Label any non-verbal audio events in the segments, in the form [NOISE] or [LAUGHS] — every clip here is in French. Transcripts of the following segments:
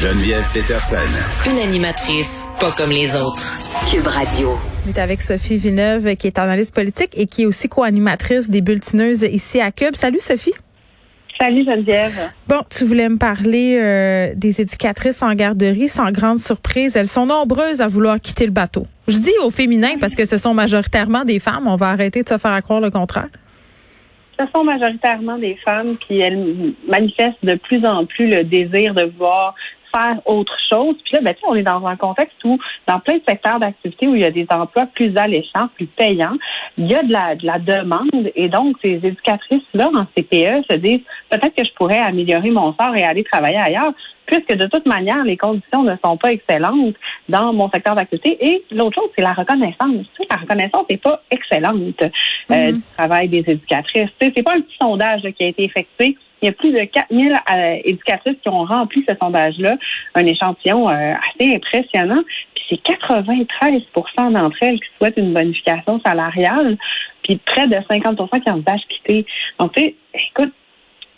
Geneviève Peterson. Une animatrice pas comme les autres. Cube Radio. On est avec Sophie Villeneuve, qui est analyste politique et qui est aussi co-animatrice des Bulletineuses ici à Cube. Salut Sophie. Salut Geneviève. Bon, tu voulais me parler euh, des éducatrices en garderie. Sans grande surprise, elles sont nombreuses à vouloir quitter le bateau. Je dis au féminin parce que ce sont majoritairement des femmes. On va arrêter de se faire croire le contraire. Ce sont majoritairement des femmes, qui elles manifestent de plus en plus le désir de vouloir faire autre chose. Puis là, ben, on est dans un contexte où, dans plein de secteurs d'activité où il y a des emplois plus alléchants, plus payants, il y a de la, de la demande. Et donc, ces éducatrices-là en CPE se disent peut-être que je pourrais améliorer mon sort et aller travailler ailleurs puisque de toute manière, les conditions ne sont pas excellentes dans mon secteur d'activité. Et l'autre chose, c'est la reconnaissance. La reconnaissance n'est pas excellente euh, Mhm. du travail des éducatrices. C'est pas un petit sondage là, qui a été effectué. Il y a plus de 4000 euh, éducatrices qui ont rempli ce sondage-là, un échantillon euh, assez impressionnant. Puis c'est 93% d'entre elles qui souhaitent une bonification salariale, puis près de 50% qui envisagent quitter. Donc, tu sais, écoute,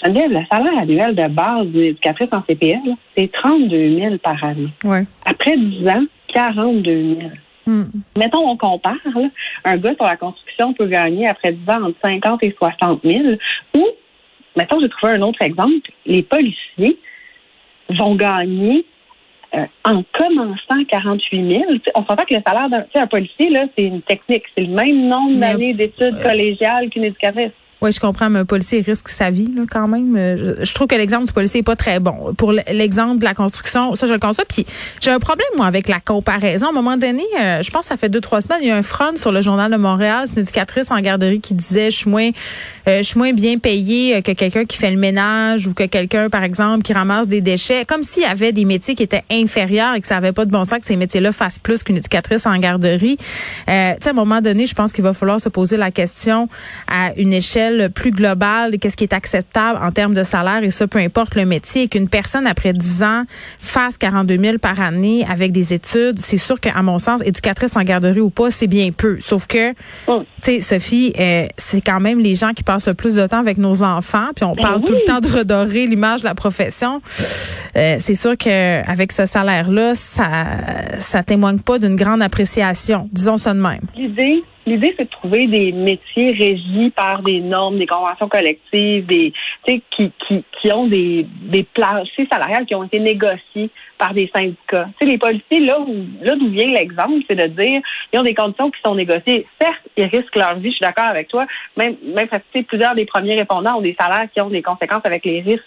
Geneviève, le salaire annuel de base d'une éducatrice en CPL, c'est 32 000 par année. Ouais. Après 10 ans, 42 000. Hmm. Mettons, on compare, là, un gars sur la construction peut gagner après 10 ans entre 50 et 60 000. Ou, mettons, j'ai trouvé un autre exemple, les policiers vont gagner euh, en commençant 48 000. Tu sais, on s'entend que le salaire d'un policier, là, c'est une technique. C'est le même nombre d'années d'études collégiales qu'une éducatrice. Oui, je comprends, mais un policier risque sa vie là, quand même. Euh, Je, trouve que l'exemple du policier est pas très bon. Pour l'exemple de la construction, ça, je le conçois. Puis j'ai un problème, moi, avec la comparaison. À un moment donné, euh, je pense que ça fait deux, trois semaines, il y a un front sur le Journal de Montréal. C'est une éducatrice en garderie qui disait, je suis moins, euh, je suis moins bien payée que quelqu'un qui fait le ménage ou que quelqu'un, par exemple, qui ramasse des déchets. Comme s'il y avait des métiers qui étaient inférieurs et que ça avait pas de bon sens que ces métiers-là fassent plus qu'une éducatrice en garderie. Euh, tu sais, à un moment donné, je pense qu'il va falloir se poser la question à une échelle plus globale, qu'est-ce qui est acceptable en termes de salaire et ça, peu importe le métier, et qu'une personne après 10 ans fasse 42 000 par année avec des études, c'est sûr qu'à mon sens, éducatrice en garderie ou pas, c'est bien peu. Sauf que, Mm. tu sais, Sophie, euh, c'est quand même les gens qui passent le plus de temps avec nos enfants, puis on Ben parle tout le temps de redorer l'image de la profession. Euh, c'est sûr que avec ce salaire-là, ça, ça témoigne pas d'une grande appréciation, disons ça de même. L'idée, l'idée, c'est de trouver des métiers régis par des normes, des conventions collectives, des, qui, qui, qui ont des, des salariales qui ont été négociés par des syndicats. Les policiers, là où, là d'où vient l'exemple, c'est de dire, ils ont des conditions qui sont négociées. Certes, ils risquent leur vie, je suis d'accord avec toi. Même, même, sais, plusieurs des premiers répondants ont des salaires qui ont des conséquences avec les risques.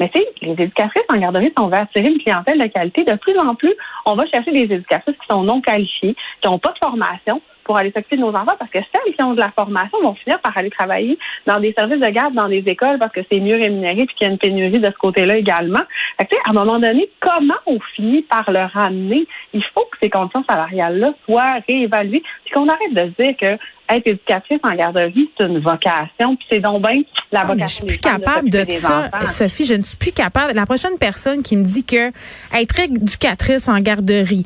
Mais tu les éducatrices en garderie, on veut attirer une clientèle de qualité, de plus en plus, on va chercher des éducatrices qui sont non qualifiées, qui n'ont pas de formation pour aller s'occuper de nos enfants, parce que celles qui ont de la formation vont finir par aller travailler dans des services de garde, dans des écoles, parce que c'est mieux rémunéré, puis qu'il y a une pénurie de ce côté-là également. Fait que, à un moment donné, comment on finit par le ramener? Il faut que ces conditions salariales-là soient réévaluées, puis qu'on arrête de dire que être éducatrice en garderie, c'est une vocation, puis c'est donc bien la Ah, vocation. je suis plus capable de ça, enfants. Sophie. Je ne suis plus capable. La prochaine personne qui me dit que être éducatrice en garderie,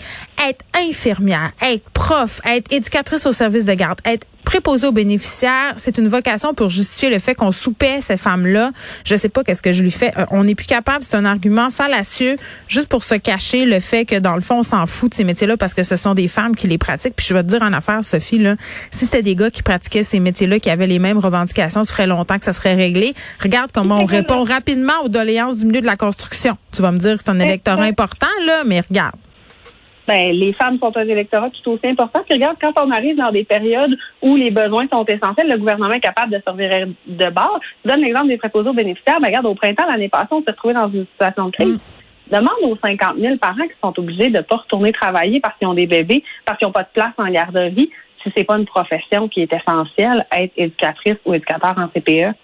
être infirmière, être prof, être éducatrice au service de garde, être préposée aux bénéficiaires, c'est une vocation pour justifier le fait qu'on soupait ces femmes-là. Je sais pas qu'est-ce que je lui fais. Euh, on n'est plus capable. C'est un argument fallacieux juste pour se cacher le fait que dans le fond, on s'en fout de ces métiers-là parce que ce sont des femmes qui les pratiquent. Puis je vais te dire en affaire, Sophie, là, si c'était des gars qui pratiquaient ces métiers-là, qui avaient les mêmes revendications, ça ferait longtemps que ça serait réglé. Regarde comment on répond rapidement aux doléances du milieu de la construction. Tu vas me dire que c'est un électorat important, là, mais regarde. Ben, les femmes sont un électorat tout aussi important. Puis regarde, quand on arrive dans des périodes où les besoins sont essentiels, le gouvernement est capable de servir de bord. Je donne l'exemple des préposés aux bénéficiaires. Ben, regarde, au printemps, l'année passée, on s'est retrouvé dans une situation de crise. Demande aux 50 000 parents qui sont obligés de ne pas retourner travailler parce qu'ils ont des bébés, parce qu'ils n'ont pas de place en garderie, si c'est pas une profession qui est essentielle, être éducatrice ou éducateur en CPE.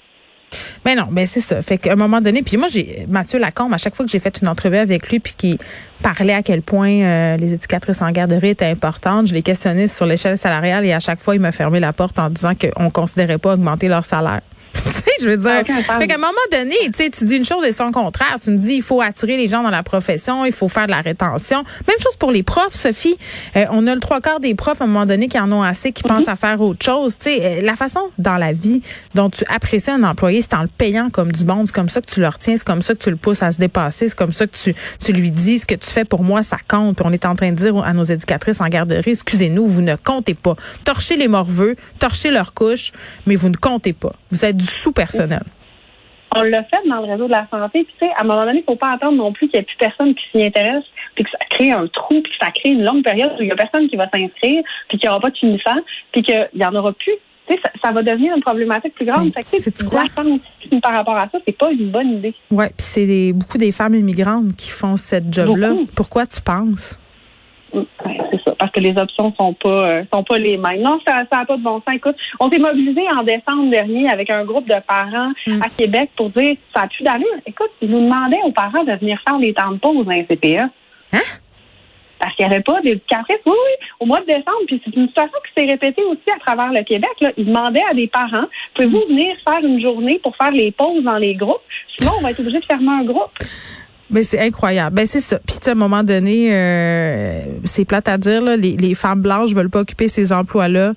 Mais non, mais c'est ça. Fait qu'à un moment donné, puis moi, j'ai Mathieu Lacombe, à chaque fois que j'ai fait une entrevue avec lui, puis qui parlait à quel point euh, les éducatrices en garderie étaient importantes, je l'ai questionné sur l'échelle salariale et à chaque fois, il m'a fermé la porte en disant qu'on considérait pas augmenter leur salaire. [LAUGHS] tu sais, je veux dire. Fait qu'à un moment donné, tu sais, tu dis une chose et son contraire. Tu me dis, il faut attirer les gens dans la profession, il faut faire de la rétention. Même chose pour les profs, Sophie. Euh, on a le trois quarts des profs à un moment donné qui en ont assez, qui pensent à faire autre chose. Tu sais, euh, la façon dans la vie dont tu apprécies un employé, c'est en le payant comme du bon. C'est comme ça que tu le retiens, c'est comme ça que tu le pousses à se dépasser, c'est comme ça que tu, tu lui dis ce que tu fais pour moi, ça compte. Puis on est en train de dire à nos éducatrices en garderie, excusez-nous, vous ne comptez pas. Torchez les morveux, torchez leurs couches, mais vous ne comptez pas. Vous êtes du sous-personnel. On l'a fait dans le réseau de la santé. Puis, tu sais, à un moment donné, il ne faut pas attendre non plus qu'il n'y ait plus personne qui s'y intéresse, puis que ça crée un trou, puis que ça crée une longue période où il n'y a personne qui va s'inscrire, puis qu'il n'y aura pas de finissant, puis qu'il n'y en aura plus. Tu sais, ça, ça, va devenir une problématique plus grande. Fait que, tu quoi? par rapport à ça, c'est pas une bonne idée. Oui, puis c'est beaucoup des femmes immigrantes qui font cette job-là. Pourquoi tu penses? Parce que les options sont pas euh, sont pas les mêmes. Non, ça n'a pas de bon sens. Écoute, on s'est mobilisé en décembre dernier avec un groupe de parents Mm. à Québec pour dire ça a plus d'allure. Écoute, ils nous demandaient aux parents de venir faire des temps de pause dans les CPA. Hein? Parce qu'il n'y avait pas d'éducatrice. Oui, oui, au mois de décembre. Puis c'est une situation qui s'est répétée aussi à travers le Québec. Là. Ils demandaient à des parents, pouvez-vous venir faire une journée pour faire les pauses dans les groupes? Sinon, on va être obligé de fermer un groupe. Ben c'est incroyable. Ben c'est ça. Puis à un moment donné, euh, c'est plate à dire là, les, les femmes blanches veulent pas occuper ces emplois-là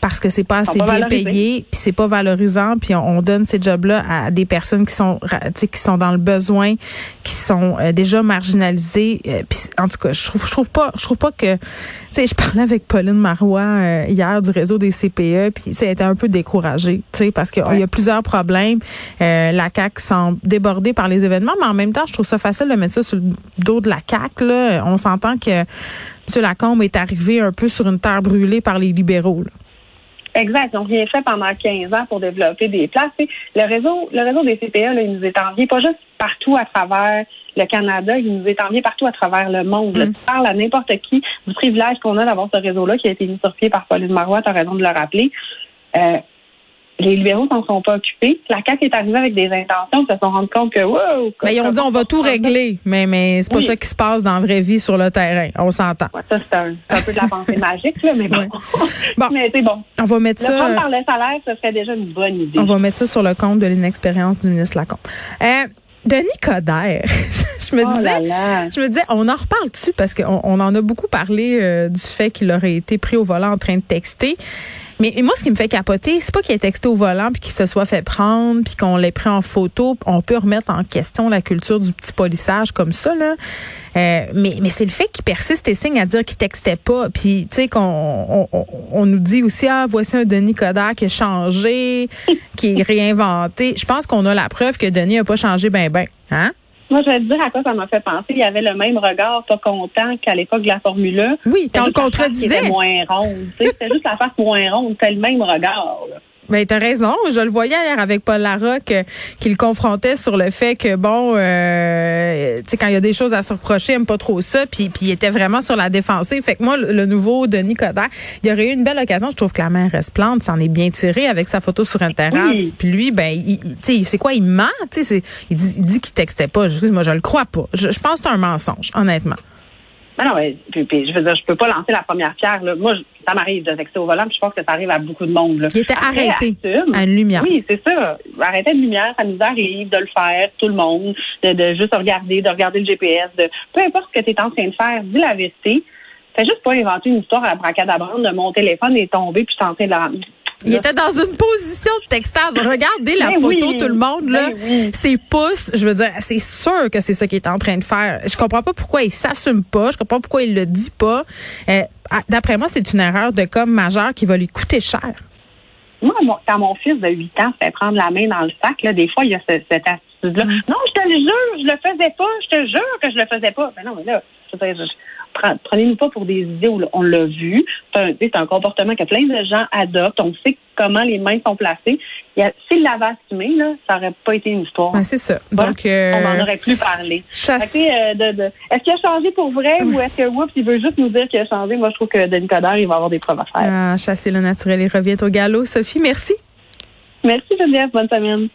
parce que c'est pas assez bien payé, puis c'est pas valorisant, puis on, on donne ces jobs-là à des personnes qui sont ra- tu sais, qui sont dans le besoin, qui sont euh, déjà marginalisées. Euh, puis en tout cas, je trouve je trouve pas je trouve pas que tu sais, je parlais avec Pauline Marois euh, hier du réseau des CPE, puis elle était un peu découragée, tu sais, parce qu'il y a plusieurs problèmes. Euh, la CAC semble débordée par les événements, mais en même temps, je trouve ça facile de mettre ça sur le dos de la CAC. Là, on s'entend que M. Lacombe est arrivé un peu sur une terre brûlée par les libéraux. là. Exact. Ils ont rien fait pendant 15 ans pour développer des places. Le réseau, le réseau des CPA, là, il nous est envié pas juste partout à travers le Canada, il nous est envié partout à travers le monde. Là, Mm. Tu parles à n'importe qui du privilège qu'on a d'avoir ce réseau-là qui a été mis sur pied par Pauline Marois, tu as raison de le rappeler. Euh, les libéraux s'en sont pas occupés. La CAQ est arrivée avec des intentions, ils se sont rendus compte que wow, Ben, ils ont dit on va tout régler, mais mais c'est pas Oui. ça qui se passe dans la vraie vie sur le terrain. On s'entend. Ouais, ça, c'est un, un peu de la pensée [LAUGHS] magique, là, mais bon. Ouais. Bon. mais c'est bon. On va mettre Le ça. prendre euh, par le salaire, ce serait déjà une bonne idée. On va mettre ça sur le compte de l'inexpérience du ministre Lacombe. Euh, Denis Coderre, [LAUGHS] je me Oh disais, là là. je me disais, on en reparle dessus parce qu'on on en a beaucoup parlé euh, du fait qu'il aurait été pris au volant en train de texter. Mais moi, ce qui me fait capoter, c'est pas qu'il ait texté au volant puis qu'il se soit fait prendre puis qu'on l'ait pris en photo. On peut remettre en question la culture du petit polissage comme ça là. Euh, mais mais c'est le fait qu'il persiste et signe à dire qu'il textait pas. Puis tu sais qu'on on, on- on nous dit aussi ah voici un Denis Coderre qui a changé, qui est réinventé. Je pense qu'on a la preuve que Denis a pas changé ben ben. Hein? Moi, je vais te dire à quoi ça m'a fait penser. Il y avait le même regard, pas content qu'à l'époque de la Formule 1. Oui, C'était quand on le contredisait. était moins ronde. C'était juste la face moins ronde. C'était le même regard. là. Ben t'as raison, je le voyais hier avec Paul Larocque euh, qui le confrontait sur le fait que bon euh, tu sais quand il y a des choses à se reprocher, il aime pas trop ça puis puis il était vraiment sur la défensive. Fait que moi le, le nouveau Denis Coderre, il aurait eu une belle occasion, je trouve que la main reste plante, s'en est bien tiré avec sa photo sur une terrasse. Oui. Puis lui ben tu sais c'est quoi il ment, tu sais il dit il dit qu'il textait pas. Je, moi je le crois pas. Je, je pense que c'est un mensonge honnêtement. Mais non, mais, puis, puis, je veux dire, je peux pas lancer la première pierre. Là. Moi, je- ça m'arrive de texter au volant, puis je pense que ça arrive à beaucoup de monde. Là. Il était Après, arrêté assume. à une lumière. Oui, c'est ça. Arrêter de lumière, ça nous arrive de le faire, tout le monde, de, de juste regarder, de regarder le GPS, de peu importe ce que tu es en train de faire, dis la vérité. Fais juste pas inventer une histoire à la bracadabrande de mon téléphone est tombé puis je suis en train de la... Il était dans une position de textage. Regardez la Ben photo, oui. tout le monde, là. Ben oui. Ses pouces, je veux dire, c'est sûr que c'est ça qu'il est en train de faire. Je comprends pas pourquoi il s'assume pas. Je comprends pas pourquoi il le dit pas. Euh, D'après moi, c'est une erreur de com majeure qui va lui coûter cher. Moi, quand mon fils de 8 ans se fait prendre la main dans le sac, là, des fois, il y a ce- cette attitude-là. Mm. Non, je te le jure, je le faisais pas, je te jure que je le faisais pas. Ben non, mais là, je je- prenez-nous pas pour des idées où on l'a vu. C'est un, c'est un comportement que plein de gens adoptent. On sait comment les mains sont placées. A- S'il l'avait assumé, là, ça aurait pas été une histoire. Ben, c'est ça. Donc, euh, On n'en aurait plus parlé. chasse- que, euh, de- de- Est-ce qu'il a changé pour vrai ou est-ce que oups, il veut juste nous dire qu'il a changé? Moi, je trouve que Denis Coderre, il va avoir des preuves à faire. ah, chasser le naturel et revient au galop. Sophie, merci. Merci Geneviève, bonne semaine.